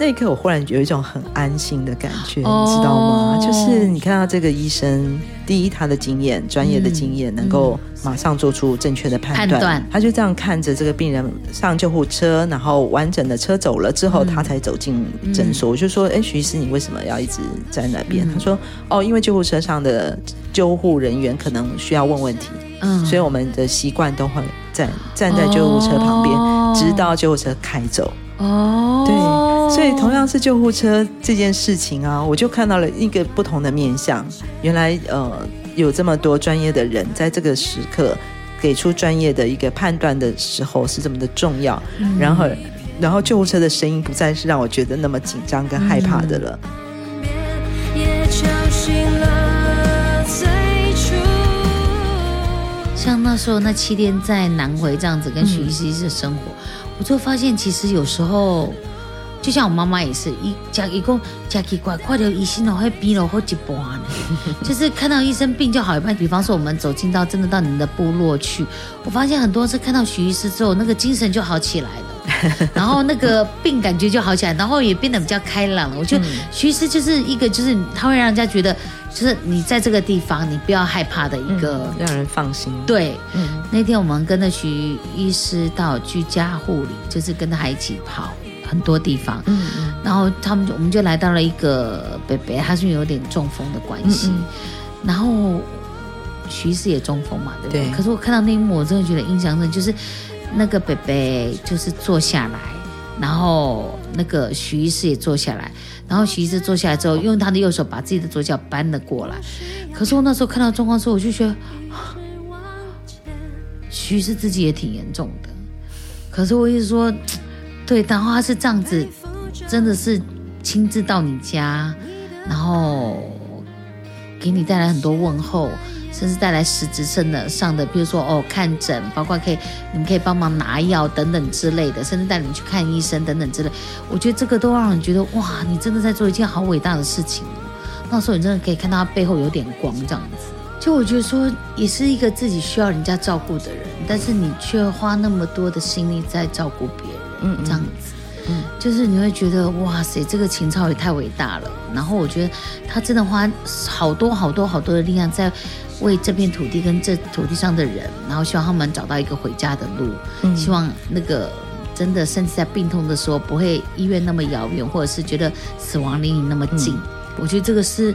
那一刻，我忽然有一种很安心的感觉，哦、你知道吗？就是你看到这个医生，第一他的经验、专业的经验，嗯、能够马上做出正确的判断。判断他就这样看着这个病人上救护车，然后完整的车走了之后，嗯、他才走进诊所。嗯、我就说：“哎，徐医师，你为什么要一直在那边？”嗯、他说：“哦，因为救护车上的救护人员可能需要问问题，嗯，所以我们的习惯都会站站在救护车旁边，哦、直到救护车开走。”哦，对，所以同样是救护车这件事情啊，我就看到了一个不同的面向。原来，呃，有这么多专业的人在这个时刻给出专业的一个判断的时候是这么的重要。嗯、然后，然后救护车的声音不再是让我觉得那么紧张跟害怕的了。像那时候那七天在南回这样子跟徐医师的生活。嗯我就发现，其实有时候，就像我妈妈也是，一讲一共讲奇怪，快点医生哦，会逼了好几波呢。就是看到医生病就好一半。比方说，我们走进到真的到你们的部落去，我发现很多次看到徐医师之后，那个精神就好起来了，然后那个病感觉就好起来，然后也变得比较开朗了。我觉得徐医师就是一个，就是他会让人家觉得。就是你在这个地方，你不要害怕的一个，嗯、让人放心。对，嗯，那天我们跟着徐医师到居家护理，就是跟他一起跑很多地方，嗯嗯，然后他们我们就来到了一个北北，他是有点中风的关系，嗯嗯，然后徐医师也中风嘛，对不对？对，可是我看到那一幕，我真的觉得印象深，就是那个北北就是坐下来，然后那个徐医师也坐下来，然后徐医师坐下来之后，用他的右手把自己的左脚搬了过来。可是我那时候看到状况之后，我就觉得，徐医师自己也挺严重的。可是我一直说，对，然后他是这样子，真的是亲自到你家，然后给你带来很多问候。甚至带来实质性的上的，比如说哦看诊，包括可以你们可以帮忙拿药等等之类的，甚至带你们去看医生等等之类。我觉得这个都让人觉得哇，你真的在做一件好伟大的事情。那时候你真的可以看到他背后有点光这样子。就我觉得说，也是一个自己需要人家照顾的人，但是你却花那么多的心力在照顾别人，嗯，这样子，嗯，就是你会觉得哇塞，这个情操也太伟大了。然后我觉得他真的花好多好多好多的力量在。为这片土地跟这土地上的人，然后希望他们找到一个回家的路。嗯、希望那个真的，甚至在病痛的时候，不会医院那么遥远，或者是觉得死亡离你那么近。嗯、我觉得这个是，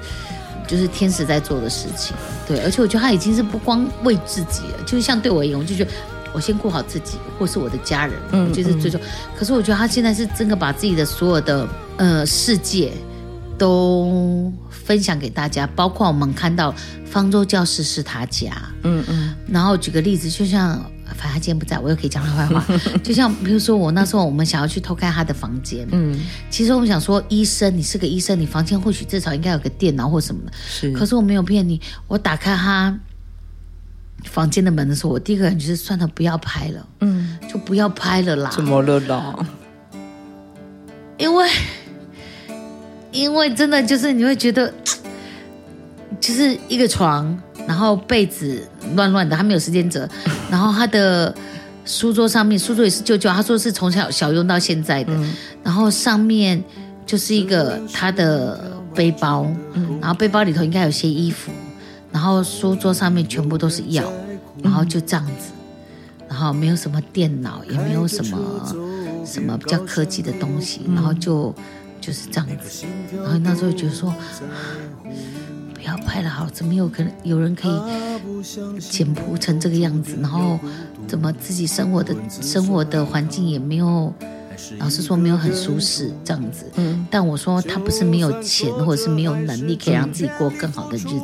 就是天使在做的事情。对，而且我觉得他已经是不光为自己了，就是像对我而言，我就觉得我先顾好自己，或是我的家人，嗯、我觉得是最重要。可是我觉得他现在是真的把自己的所有的呃世界都分享给大家，包括我们看到。方舟教室是他家，嗯嗯，然后举个例子，就像反正他今天不在，我又可以讲他坏话。就像比如说我那时候，我们想要去偷开他的房间，嗯，其实我们想说，医生，你是个医生，你房间或许至少应该有个电脑或什么的，是。可是我没有骗你，我打开他房间的门的时候，我第一个感觉是算了，不要拍了，嗯，就不要拍了啦。怎么了啦？因为因为真的就是你会觉得。就是一个床，然后被子乱乱的，他没有时间折。然后他的书桌上面，书桌也是旧旧，他说是从小小用到现在的。嗯、然后上面就是一个他的背包，嗯、然后背包里头应该有些衣服。然后书桌上面全部都是药，然后就这样子，然后没有什么电脑，也没有什么什么比较科技的东西，然后就就是这样子。然后那时候觉得说。不要拍了，好，怎么有可能有人可以简朴成这个样子？然后怎么自己生活的生活的环境也没有，老实说没有很舒适这样子。嗯，但我说他不是没有钱，或者是没有能力可以让自己过更好的日子，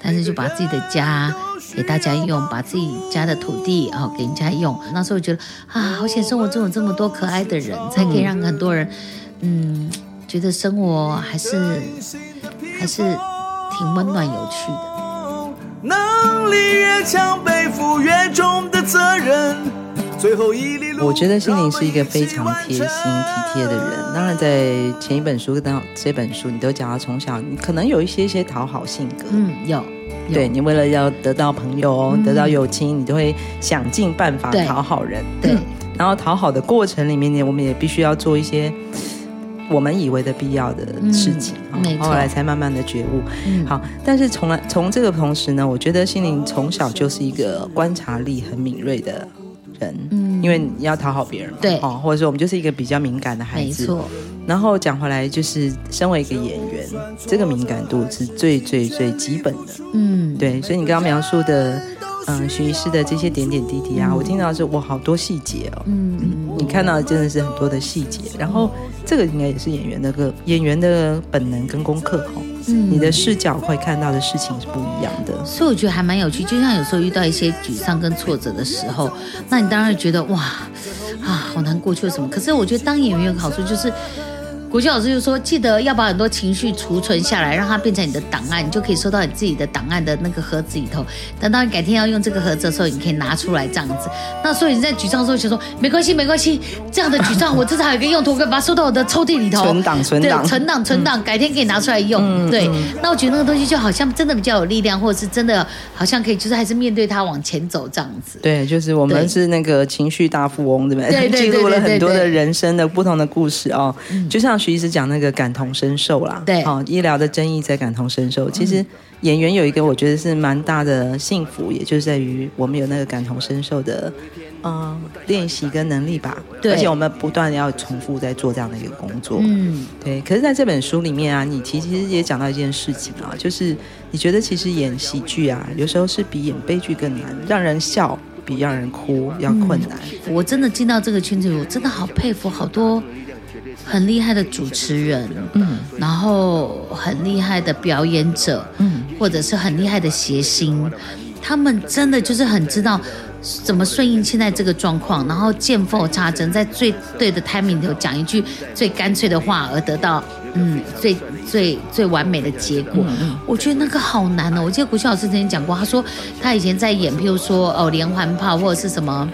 但是就把自己的家给大家用，把自己家的土地啊给人家用。那时候我觉得啊，好险生活中有这么多可爱的人，才可以让很多人嗯觉得生活还是还是。挺温暖有趣的。能力越强，背负越重的责任。最后一里路，我觉得心灵是一个非常贴心体贴的人。当然，在前一本书到这本书，你都讲到从小你可能有一些些讨好性格。嗯，有。有对，你为了要得到朋友、嗯、得到友情，你都会想尽办法讨好人。对。对然后讨好的过程里面呢，我们也必须要做一些。我们以为的必要的事情，嗯、后来才慢慢的觉悟。嗯、好，但是从来从这个同时呢，我觉得心灵从小就是一个观察力很敏锐的人，嗯，因为你要讨好别人嘛，对，哦，或者说我们就是一个比较敏感的孩子，没错。然后讲回来，就是身为一个演员，这个敏感度是最最最基本的，嗯，对。所以你刚刚描述的。嗯，许医师的这些点点滴滴啊，嗯、我听到的是哇，好多细节哦。嗯，嗯，你看到的真的是很多的细节。然后这个应该也是演员的个演员的本能跟功课哈。嗯，你的视角会看到的事情是不一样的。所以我觉得还蛮有趣。就像有时候遇到一些沮丧跟挫折的时候，那你当然会觉得哇啊，好难过去了什么。可是我觉得当演员有个好处就是。国际老师就说：“记得要把很多情绪储存下来，让它变成你的档案，你就可以收到你自己的档案的那个盒子里头。等到你改天要用这个盒子的时候，你可以拿出来这样子。那所以你在沮丧的时候就说没关系，没关系，这样的沮丧我至少还有一个用途，可以把它收到我的抽屉里头，存档，存档，存档，存档，改天可以拿出来用。嗯、对，那我觉得那个东西就好像真的比较有力量，或者是真的好像可以，就是还是面对它往前走这样子。对，就是我们是那个情绪大富翁，对不对？记录了很多的人生的不同的故事哦。嗯、就像徐医师讲那个感。同身受啦，对，好、哦，医疗的争议在感同身受。其实演员有一个我觉得是蛮大的幸福，也就是在于我们有那个感同身受的，嗯，练习跟能力吧。对，而且我们不断的要重复在做这样的一个工作。嗯，对。可是在这本书里面啊，你其实也讲到一件事情啊，就是你觉得其实演喜剧啊，有时候是比演悲剧更难，让人笑比让人哭要困难。嗯、我真的进到这个圈子，我真的好佩服好多。很厉害的主持人，嗯，然后很厉害的表演者，嗯，或者是很厉害的谐星，他们真的就是很知道怎么顺应现在这个状况，然后见缝插针，在最对的 timing 里头讲一句最干脆的话，而得到嗯最最最完美的结果。我觉得那个好难哦。我记得国修老师曾经讲过，他说他以前在演，譬如说哦连环炮或者是什么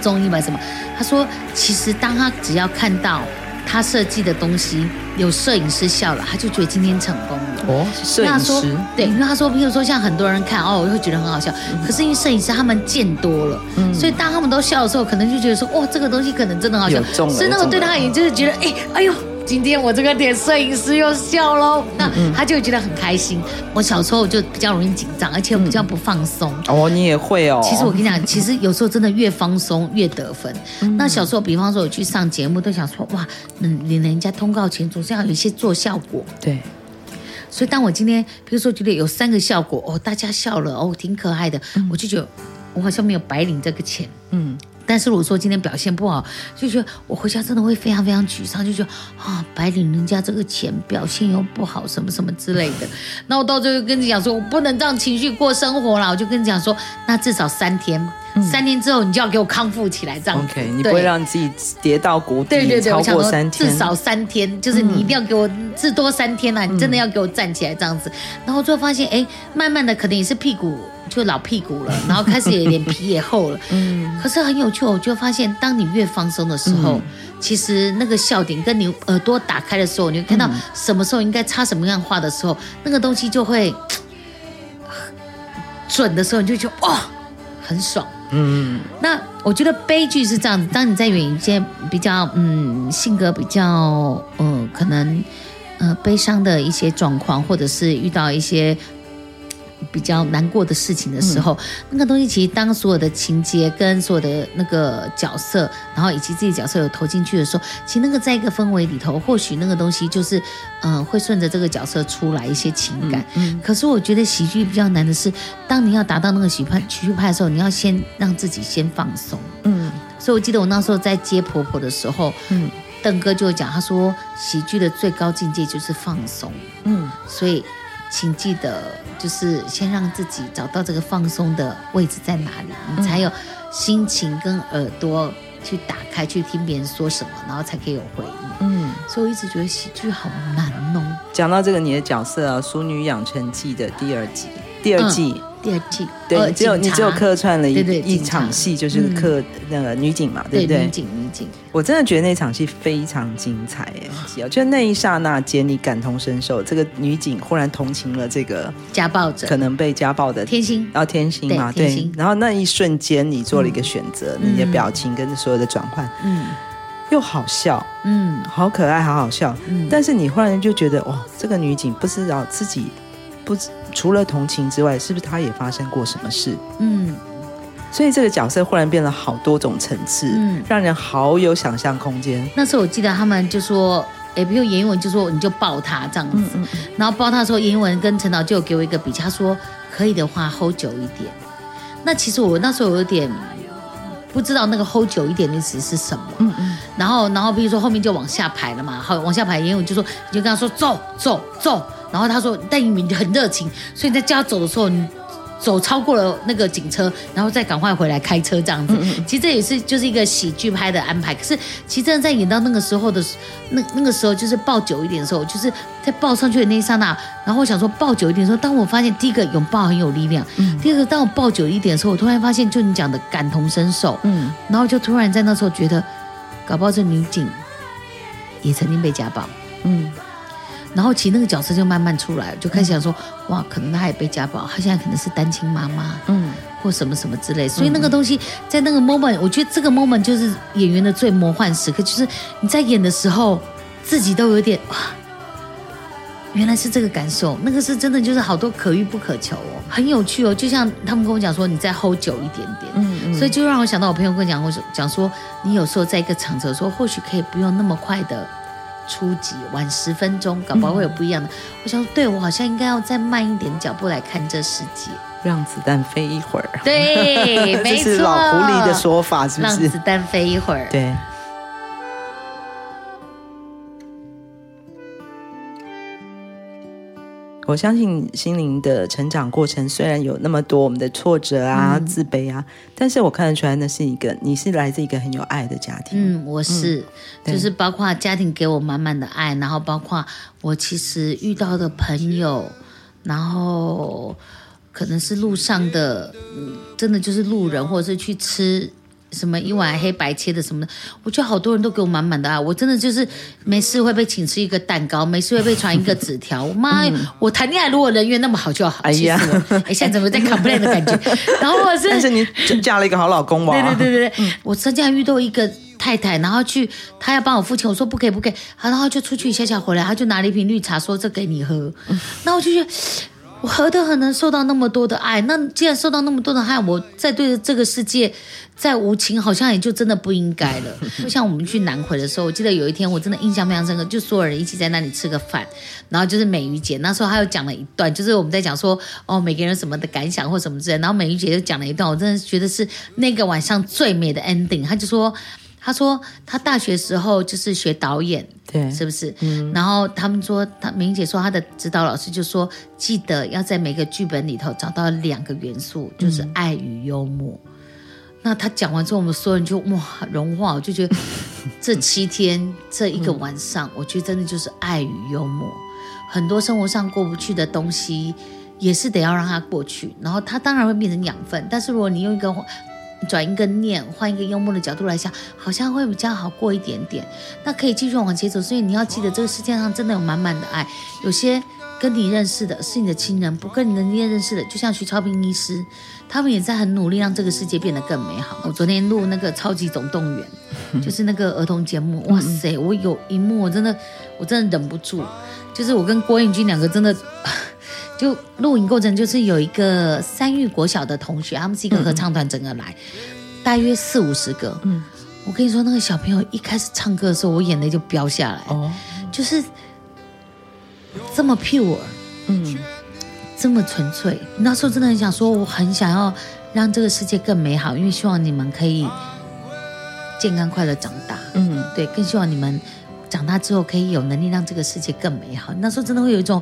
综艺吧什么，他说其实当他只要看到。他设计的东西有摄影师笑了，他就觉得今天成功了。哦，摄影师对，因为他说，比如说像很多人看哦，我会觉得很好笑。嗯、可是因为摄影师他们见多了，嗯、所以当他们都笑的时候，可能就觉得说，哇，这个东西可能真的好笑。所以那个对他而言就是觉得，哎，哎呦。今天我这个点摄影师又笑喽，那他就觉得很开心。我小时候就比较容易紧张，而且我比较不放松。哦，你也会哦。其实我跟你讲，其实有时候真的越放松越得分。那小时候，比方说我去上节目，都想说哇，嗯，领人家通告前总是要有一些做效果。对。所以当我今天，比如说觉得有三个效果，哦，大家笑了，哦，挺可爱的，我就觉得我好像没有白领这个钱。嗯。但是如果说今天表现不好，就觉得我回家真的会非常非常沮丧，就觉得啊，白领人家这个钱，表现又不好，什么什么之类的。那我到最后跟你讲说，我不能这样情绪过生活了，我就跟你讲说，那至少三天。三天之后，你就要给我康复起来，这样子。OK，你不会让自己跌到谷底。对对对，超过三天，至少三天，就是你一定要给我至多三天啊！你真的要给我站起来这样子。然后就发现，哎，慢慢的可能也是屁股就老屁股了，然后开始有点皮也厚了。嗯。可是很有趣，我就发现，当你越放松的时候，其实那个笑点跟你耳朵打开的时候，你会看到什么时候应该插什么样话的时候，那个东西就会准的时候，你就觉得哇，很爽。嗯，那我觉得悲剧是这样子，当你在演一些比较嗯性格比较呃可能呃悲伤的一些状况，或者是遇到一些。比较难过的事情的时候，嗯、那个东西其实当所有的情节跟所有的那个角色，然后以及自己角色有投进去的时候，其实那个在一个氛围里头，或许那个东西就是嗯、呃、会顺着这个角色出来一些情感。嗯嗯、可是我觉得喜剧比较难的是，当你要达到那个喜剧派喜剧派的时候，你要先让自己先放松。嗯，所以我记得我那时候在接婆婆的时候，嗯，邓哥就讲，他说喜剧的最高境界就是放松。嗯，所以。请记得，就是先让自己找到这个放松的位置在哪里，你才有心情跟耳朵去打开，去听别人说什么，然后才可以有回应。嗯，所以我一直觉得喜剧好难哦。讲到这个，你的角色啊，《淑女养成记》的第二集，第二季。嗯第二季，对，你只有你只有客串了一一场戏，就是客那个女警嘛，对不对？女警，女警，我真的觉得那场戏非常精彩哎！就那一刹那间，你感同身受，这个女警忽然同情了这个家暴者，可能被家暴的天心，然后天心嘛，对，然后那一瞬间，你做了一个选择，你的表情跟所有的转换，嗯，又好笑，嗯，好可爱，好好笑，嗯，但是你忽然就觉得，哇，这个女警不知道自己不。除了同情之外，是不是他也发生过什么事？嗯，所以这个角色忽然变了好多种层次，嗯，让人好有想象空间。那时候我记得他们就说，哎，比如严英文就说你就抱他这样子，嗯嗯、然后抱他的时候，严英文跟陈导就有给我一个比较，他说可以的话 hold 久一点。那其实我那时候有点不知道那个 hold 久一点的意思是什么，嗯嗯，然后然后比如说后面就往下排了嘛，好往下排，严英文就说你就跟他说走走走。然后他说，但你们很热情，所以在叫他走的时候，你走超过了那个警车，然后再赶快回来开车这样子。其实这也是就是一个喜剧拍的安排。可是其实真的在演到那个时候的那那个时候，就是抱久一点的时候，就是在抱上去的那一刹那，然后我想说抱久一点的时候，当我发现第一个拥抱很有力量，嗯，第二个当我抱久一点的时候，我突然发现就你讲的感同身受，嗯，然后就突然在那时候觉得，搞不好这女警也曾经被家暴，嗯。然后其实那个角色就慢慢出来，就开始想说，嗯、哇，可能他也被家暴，他现在可能是单亲妈妈，嗯，或什么什么之类。所以那个东西在那个 moment，我觉得这个 moment 就是演员的最魔幻时刻，就是你在演的时候，自己都有点哇，原来是这个感受，那个是真的，就是好多可遇不可求哦，很有趣哦。就像他们跟我讲说，你再 hold 久一点点，嗯嗯，所以就让我想到我朋友跟我讲，我说讲说，你有时候在一个场合说，或许可以不用那么快的。初级晚十分钟，搞不好会有不一样的。嗯、我想说，对我好像应该要再慢一点脚步来看这世界，让子弹飞一会儿。对，没错，这是老狐狸的说法，是不是？让子弹飞一会儿。对。我相信心灵的成长过程虽然有那么多我们的挫折啊、嗯、自卑啊，但是我看得出来，那是一个你是来自一个很有爱的家庭。嗯，我是，嗯、就是包括家庭给我满满的爱，然后包括我其实遇到的朋友，然后可能是路上的，嗯，真的就是路人，或者是去吃。什么一碗黑白切的什么的，我觉得好多人都给我满满的爱，我真的就是没事会被请吃一个蛋糕，没事会被传一个纸条。我 妈，嗯、我谈恋爱如果人缘那么好就好。哎呀，哎，现在怎么在 complain 的感觉？然后我是，但是你嫁了一个好老公嘛？对对对对对，嗯、我曾经遇到一个太太，然后去她要帮我付钱，我说不可以不可以，然后就出去一下下回来，她就拿了一瓶绿茶说这给你喝，那、嗯、我就觉得。我何德何能受到那么多的爱？那既然受到那么多的爱，我再对这个世界再无情，好像也就真的不应该了。就像我们去南回的时候，我记得有一天我真的印象非常深刻，就所有人一起在那里吃个饭，然后就是美瑜姐那时候她又讲了一段，就是我们在讲说哦每个人什么的感想或什么之类，然后美瑜姐又讲了一段，我真的觉得是那个晚上最美的 ending。她就说。他说他大学时候就是学导演，对，是不是？嗯。然后他们说，他明姐说他的指导老师就说，记得要在每个剧本里头找到两个元素，就是爱与幽默。嗯、那他讲完之后，我们所有人就哇融化，我就觉得这七天这一个晚上，我觉得真的就是爱与幽默。很多生活上过不去的东西，也是得要让它过去。然后它当然会变成养分，但是如果你用一个。转一个念，换一个幽默的角度来想，好像会比较好过一点点。那可以继续往前走，所以你要记得，这个世界上真的有满满的爱。有些跟你认识的是你的亲人，不跟你的念认识的，就像徐超平医师，他们也在很努力让这个世界变得更美好。我昨天录那个《超级总动员》，就是那个儿童节目，哇塞，我有一幕我真的，我真的忍不住，就是我跟郭彦均两个真的。就录影过程，就是有一个三育国小的同学，他们是一个合唱团，整个来，嗯、大约四五十个。嗯，我跟你说，那个小朋友一开始唱歌的时候，我眼泪就飙下来。哦，就是这么 pure，嗯，这么纯粹。那时候真的很想说，我很想要让这个世界更美好，因为希望你们可以健康快乐长大。嗯，对，更希望你们长大之后可以有能力让这个世界更美好。那时候真的会有一种。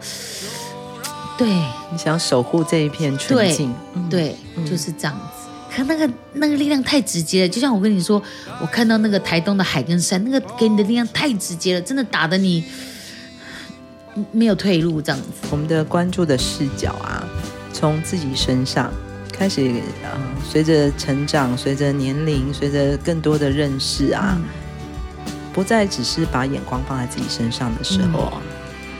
对，你想守护这一片纯净，对，嗯、就是这样子。可那个那个力量太直接了，就像我跟你说，我看到那个台东的海跟山，那个给你的力量太直接了，真的打得你没有退路这样子。我们的关注的视角啊，从自己身上开始，呃，随着成长，随着年龄，随着更多的认识啊，嗯、不再只是把眼光放在自己身上的时候。嗯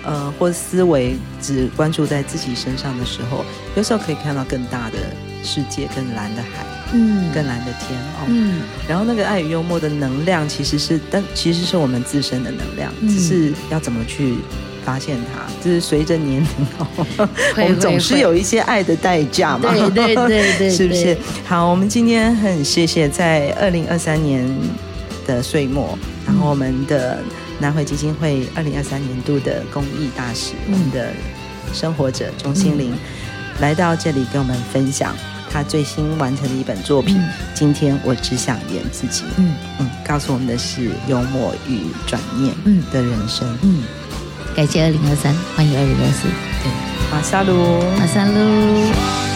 呃，或思维只关注在自己身上的时候，有时候可以看到更大的世界，更蓝的海，嗯，更蓝的天哦，嗯。然后那个爱与幽默的能量，其实是，但其实是我们自身的能量，嗯、只是要怎么去发现它，就是随着年龄哦，我们总是有一些爱的代价嘛，对对对对，对，是不是？好，我们今天很谢谢在二零二三年的岁末，然后我们的。南回基金会二零二三年度的公益大使，嗯、我们的生活者钟心凌、嗯、来到这里跟我们分享他最新完成的一本作品。嗯、今天我只想演自己。嗯嗯，告诉我们的是幽默与转念的人生。嗯，感谢二零二三，欢迎二零二四。对，马萨鲁，马萨鲁。